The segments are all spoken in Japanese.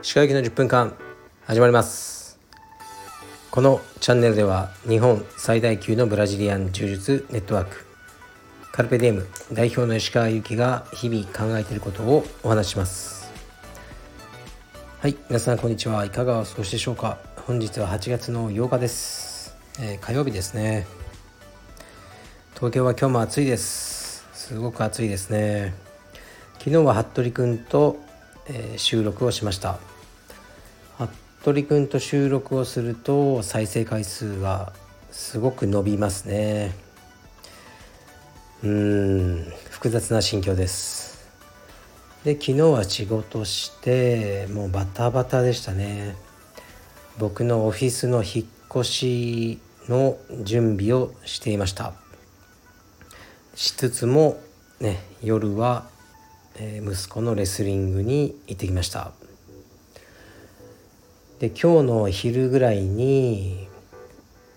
歯科行きの10分間始まります。このチャンネルでは日本最大級のブラジリアン柔術ネットワークカルペディエム代表の石川祐希が日々考えていることをお話しします。はい皆さんこんにちは。いかがお過ごしでしょうか。本日は8月の8日です、えー、火曜日ですね。東京は今日も暑いです。すごく暑いですね。昨日は服部君と、えー、収録をしました。服部君と収録をすると再生回数はすごく伸びますね。うん複雑な心境です。で昨日は仕事してもうバタバタでしたね。僕のオフィスの引っ越しの準備をしていました。しつつもね夜は、え、息子のレスリングに行ってきました。で今日の昼ぐらいに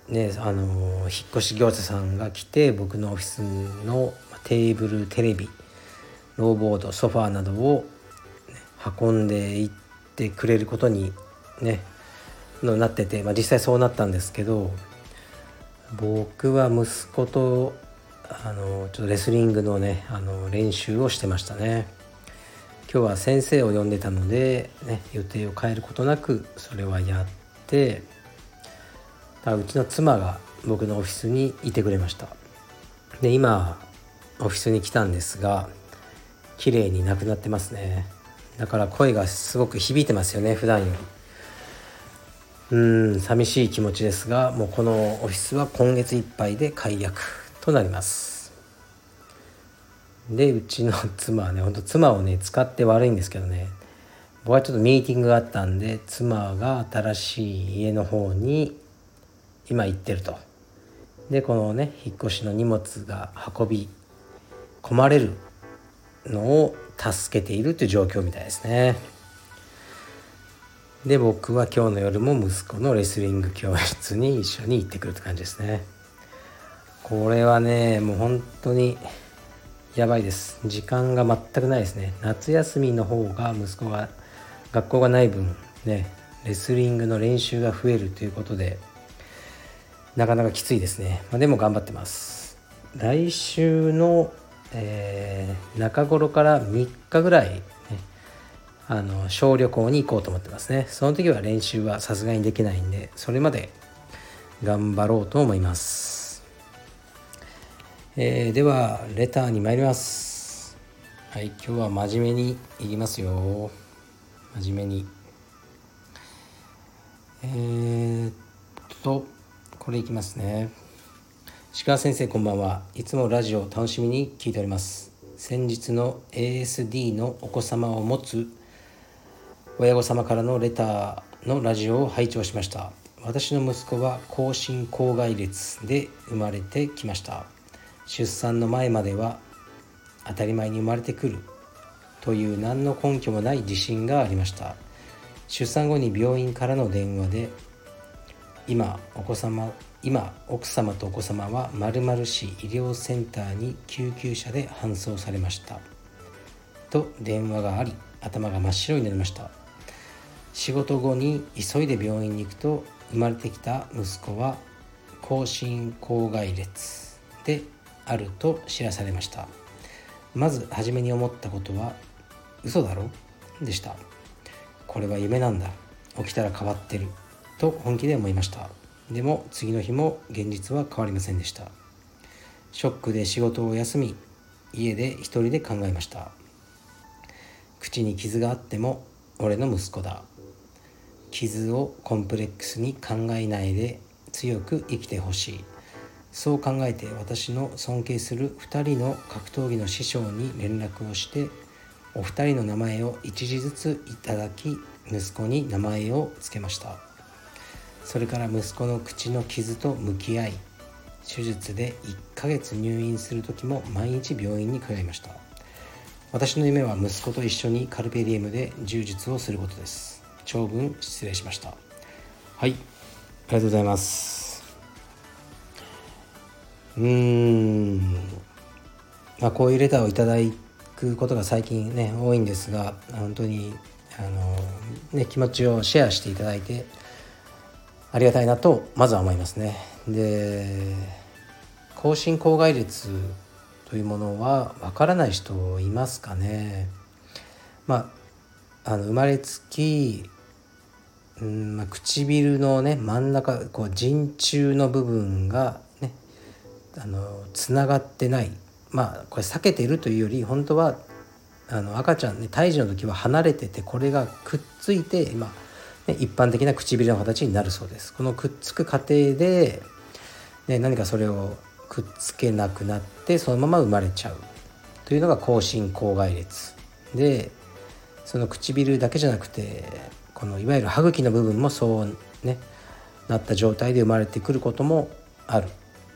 ねあの引っ越し業者さんが来て僕のオフィスのテーブルテレビローボードソファーなどを、ね、運んでいってくれることにねのなってて、まあ、実際そうなったんですけど僕は息子とあのちょっとレスリングのねあの練習をしてましたね。今日は先生を呼んでたので、ね、予定を変えることなくそれはやってうちの妻が僕のオフィスにいてくれました。で今オフィスに来たんですが綺麗になくなってますね。だから声がすごく響いてますよね普段より。うん寂しい気持ちですがもうこのオフィスは今月いっぱいで解約。となります。でうちの妻はねほんと妻をね使って悪いんですけどね。僕はちょっとミーティングがあったんで妻が新しい家の方に今行ってると。でこのね引っ越しの荷物が運び込まれるのを助けているという状況みたいですね。で僕は今日の夜も息子のレスリング教室に一緒に行ってくるって感じですね。これはねもう本当にやばいです。時間が全くないですね。夏休みの方が息子が学校がない分ねレスリングの練習が増えるということでなかなかきついですね、まあ、でも頑張ってます。来週の、えー、中頃から3日ぐらい、ね、あの小旅行に行こうと思ってますね。その時は練習はさすがにできないんでそれまで頑張ろうと思います。えー、ではレターに参ります。はい今日は真面目にいきますよ。真面目に。えー、っとこれいきますね。石川先生こんばんは。いつもラジオ楽しみに聞いております。先日の ASD のお子様を持つ親御様からのレターのラジオを拝聴しました。私の息子は高進高外列で生まれてきました。出産の前までは当たり前に生まれてくるという何の根拠もない自信がありました。出産後に病院からの電話で今お子様今奥様とお子様は〇〇市医療センターに救急車で搬送されました。と電話があり頭が真っ白になりました。仕事後に急いで病院に行くと生まれてきた息子は高進高外列であると知らされました。まず初めに思ったことは嘘だろ？でした。これは夢なんだ。起きたら変わってる。と本気で思いました。でも次の日も現実は変わりませんでした。ショックで仕事を休み家で一人で考えました。口に傷があっても俺の息子だ。傷をコンプレックスに考えないで強く生きてほしい。そう考えて私の尊敬する2人の格闘技の師匠に連絡をしてお二人の名前を一時ずついただき息子に名前を付けました。それから息子の口の傷と向き合い手術で1ヶ月入院する時も毎日病院に通いました。私の夢は息子と一緒にカルペディエムで柔術をすることです。長文失礼しました。はいありがとうございます。うーんまあ、こういうレターをいただくことが最近ね多いんですが本当にあの、ね、気持ちをシェアしていただいてありがたいなとまずは思いますね。で更新口外列というものはわからない人いますかねまああの生まれつきうんまあ、唇のね真ん中こう陣中の部分があのつながってない。まあこれ避けてるというより本当はあの赤ちゃんね胎児の時は離れててこれがくっついて今、ね、一般的な唇の形になるそうです。このくっつく過程で、ね、何かそれをくっつけなくなってそのまま生まれちゃうというのが口唇口外裂でその唇だけじゃなくてこのいわゆる歯茎の部分もそうねなった状態で生まれてくることもある。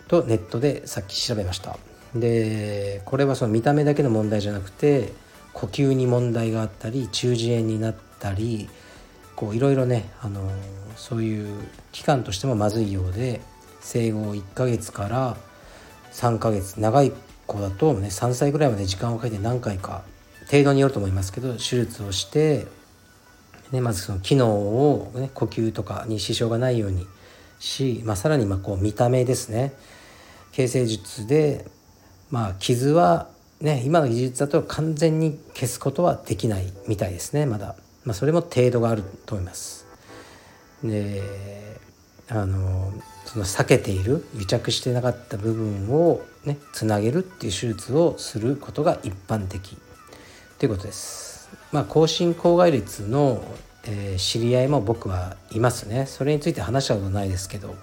とネットでさっき調べました。でこれはその見た目だけの問題じゃなくて呼吸に問題があったり中耳炎になったりこういろいろね、あのそういう期間としてもまずいようで生後1ヶ月から3ヶ月長い子だとね3歳ぐらいまで時間をかけて何回か程度によると思いますけど手術をして、ね、まずその機能を、ね、呼吸とかに支障がないようにし、まあ、さらにまあこう見た目ですね。形成術で、まあ、傷はね、今の技術だと完全に消すことはできないみたいですねまだ、まあ、それも程度があると思います。であのその避けている癒着してなかった部分をねつなげるっていう手術をすることが一般的。ということです。まあ口唇口外裂の、えー、知り合いも僕はいますね。それについて話したことないですけど。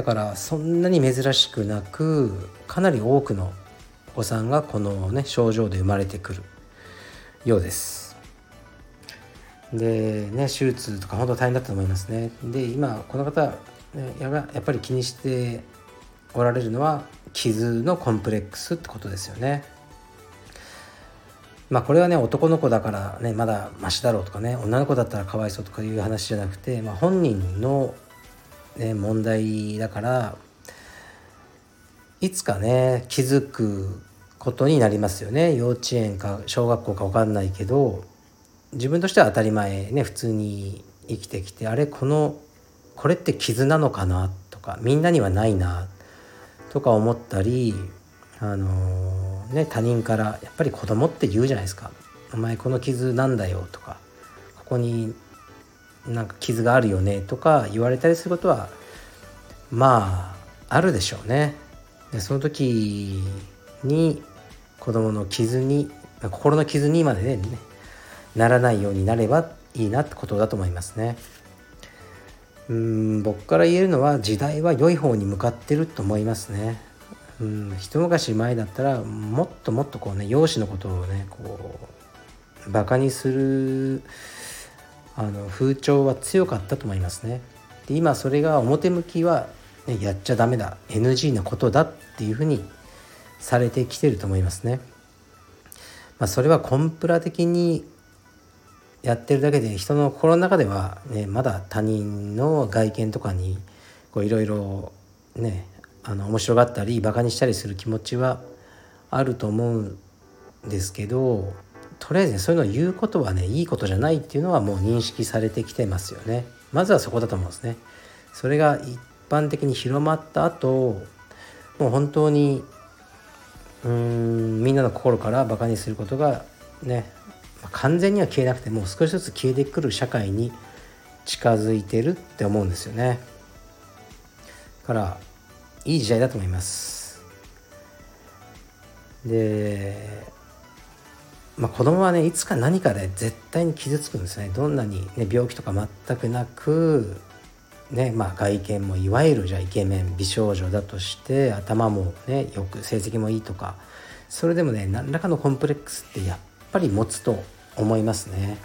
だからそんなに珍しくなくかなり多くのお子さんがこのね症状で生まれてくるようです。でね手術とか本当大変だったと思いますね。で今この方やっぱり気にしておられるのは傷のコンプレックスってことですよね。まあこれはね男の子だからねまだマシだろうとかね女の子だったらかわいそうとかいう話じゃなくて、まあ、本人の、ね、問題だからいつかね気づくことになりますよね。幼稚園か小学校か分かんないけど自分としては当たり前ね普通に生きてきてあれこのこれって傷なのかなとかみんなにはないなとか思ったりあのー、ね他人からやっぱり子供って言うじゃないですか「お前この傷なんだよ」とか「ここになんか傷があるよね」とか言われたりすることはまああるでしょうね。でその時に子供の傷に心の傷にまでねならないようになればいいなってことだと思いますね。うん僕から言えるのは時代は良い方に向かってると思いますね。うん一昔前だったらもっともっとこうね容姿のことをねこうバカにするあの風潮は強かったと思いますね。で今それが表向きは、ね、やっちゃダメだ NG なことだっていうふうにされてきてると思いますね。まあ、それはコンプラ的にやってるだけで人の心の中では、ね、まだ他人の外見とかにいろいろねあの面白がったりバカにしたりする気持ちはあると思うんですけどとりあえず、ね、そういうのを言うことはねいいことじゃないっていうのはもう認識されてきてますよね。まずはそこだと思うんですね。それが一般的に広まった後もう本当にうーんみんなの心からバカにすることがね完全には消えなくてもう少しずつ消えてくる社会に近づいてるって思うんですよね。だからいい時代だと思います。でまあ子供はねいつか何かで絶対に傷つくんですね。どんなに、ね、病気とか全くなくねまあ、外見もいわゆるじゃイケメン美少女だとして頭もねよく成績もいいとかそれでもね何らかのコンプレックスってやっぱり持つと思いますね。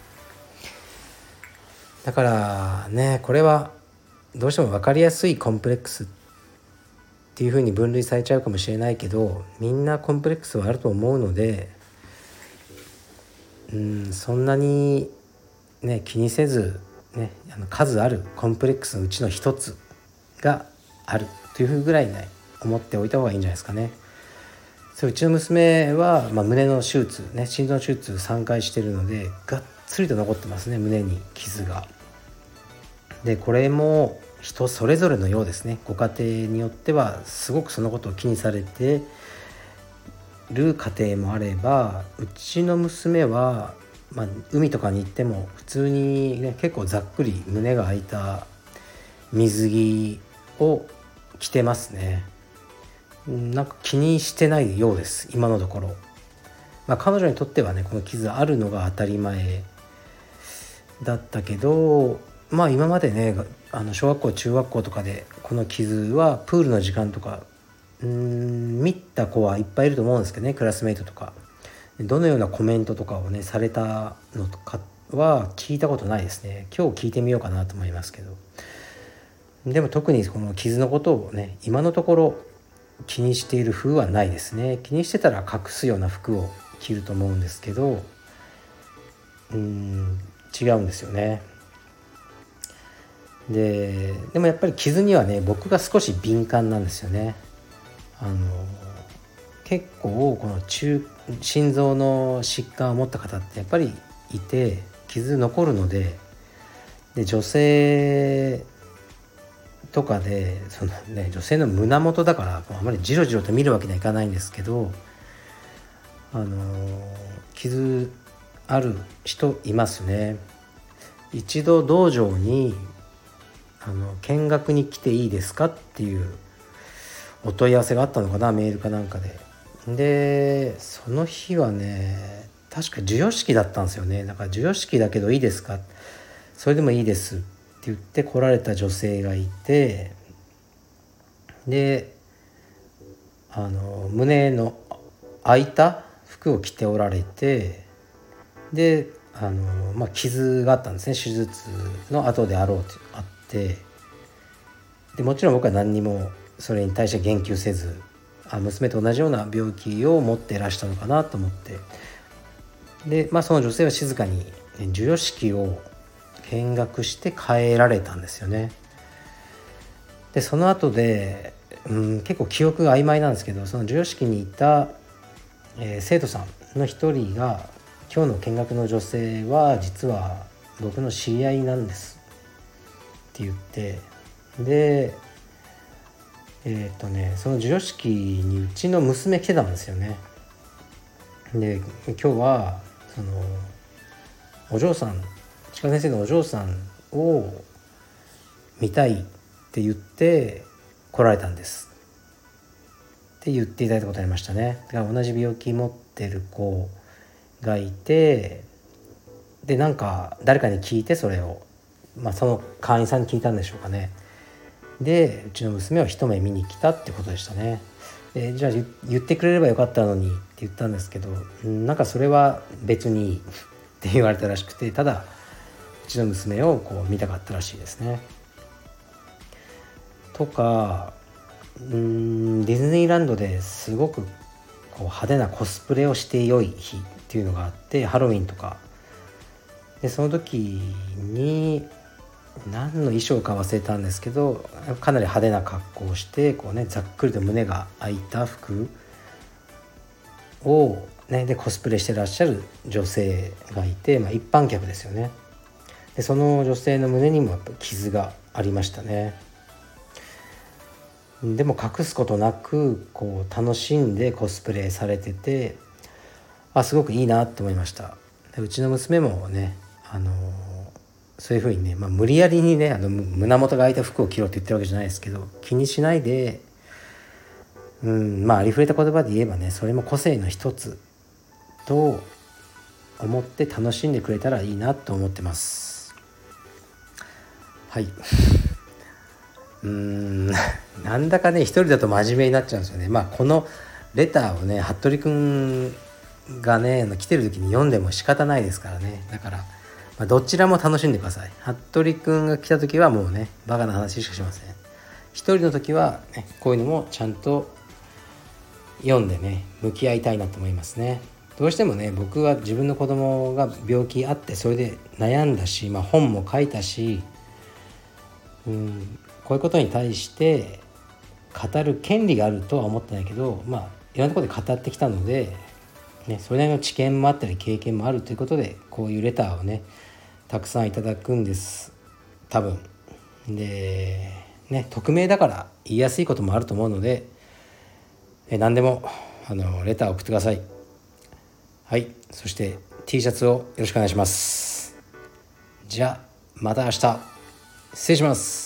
だからねこれはどうしても分かりやすいコンプレックスっていうふうに分類されちゃうかもしれないけどみんなコンプレックスはあると思うのでうんそんなにね気にせずね、あの数あるコンプレックスのうちの一つがあるというふうぐらいね思っておいた方がいいんじゃないですかね。そううちの娘は、まあ、胸の手術ね心臓手術3回してるのでがっつりと残ってますね胸に傷が。でこれも人それぞれのようですねご家庭によってはすごくそのことを気にされてる家庭もあればうちの娘は、まあ、海とかに行っても普通に、ね、結構ざっくり胸が開いた水着を着てますね。なんか気にしてないようです今のところ、まあ、彼女にとってはねこの傷あるのが当たり前だったけどまあ今までねあの小学校中学校とかでこの傷はプールの時間とかうん見た子はいっぱいいると思うんですけどねクラスメイトとか。どのようなコメントとかをねされたのとかは聞いたことないですね。今日聞いてみようかなと思いますけど。でも特にこの傷のことをね今のところ気にしている風はないですね。気にしてたら隠すような服を着ると思うんですけどうん違うんですよね。ででもやっぱり傷にはね僕が少し敏感なんですよね。あの結構この中心臓の疾患を持った方ってやっぱりいて傷残るのでで女性とかでその、ね、女性の胸元だからあまりじろじろと見るわけにはいかないんですけどあの傷ある人いますね。一度道場にあの見学に来ていいですかっていうお問い合わせがあったのかなメールかなんかで。でその日はね確か授与式だったんですよね。だから授与式だけどいいですか？それでもいいですって言って来られた女性がいてであの胸の開いた服を着ておられてであの、まあ、傷があったんですね。手術の後であろうとあって。でもちろん僕は何にもそれに対して言及せずあ娘と同じような病気を持っていらしたのかなと思ってで、まあ、その女性は静かに、授与式を見学して帰られたんですよね。でその後で、うん、結構記憶が曖昧なんですけどその授与式にいた、えー、生徒さんの一人が「今日の見学の女性は実は僕の知り合いなんです」って言ってでえっ、ー、とねその授与式にうちの娘来てたんですよね。で今日はそのお嬢さん鹿先生のお嬢さんを見たいって言って来られたんです。って言っていただいたことありましたね。だから同じ病気持ってる子がいてでなんか誰かに聞いてそれを。まあその会員さんに聞いたんでしょうかね。でうちの娘は一目見に来たってことでしたね。でじゃあ言ってくれればよかったのにって言ったんですけどなんかそれは別にいいって言われたらしくてただうちの娘をこう見たかったらしいですね。とかうんディズニーランドですごくこう派手なコスプレをして良い日っていうのがあってハロウィンとか。でその時に何の衣装か忘れたんですけどかなり派手な格好をしてこう、ね、ざっくりと胸が開いた服を、ね、でコスプレしてらっしゃる女性がいて、まあ、一般客ですよね。でその女性の胸にもやっぱ傷がありましたね。でも隠すことなくこう楽しんでコスプレされててあすごくいいなと思いました。でうちの娘もねあのそういうふうにね、まあ、無理やりにねあの胸元が開いた服を着ろって言ってるわけじゃないですけど気にしないで、うんまあありふれた言葉で言えばねそれも個性の一つと思って楽しんでくれたらいいなと思ってます。はい。うん。なんだかね一人だと真面目になっちゃうんですよね。まあこのレターをね服部君がね来てる時に読んでも仕方ないですからね。だからまあ、どちらも楽しんでください。服部くんが来た時はもうねバカな話しかしません。一人の時は、ね、こういうのもちゃんと読んでね向き合いたいなと思いますね。どうしてもね僕は自分の子供が病気あってそれで悩んだし、まあ、本も書いたしうんこういうことに対して語る権利があるとは思ってないけどまあいろんなところで語ってきたので、ね、それなりの知見もあったり経験もあるということでこういうレターをねたくさんいただくんです。多分。でね匿名だから言いやすいこともあると思うのでえ何でもあのレター送ってください。はい。そして T シャツをよろしくお願いします。じゃあまた明日。失礼します。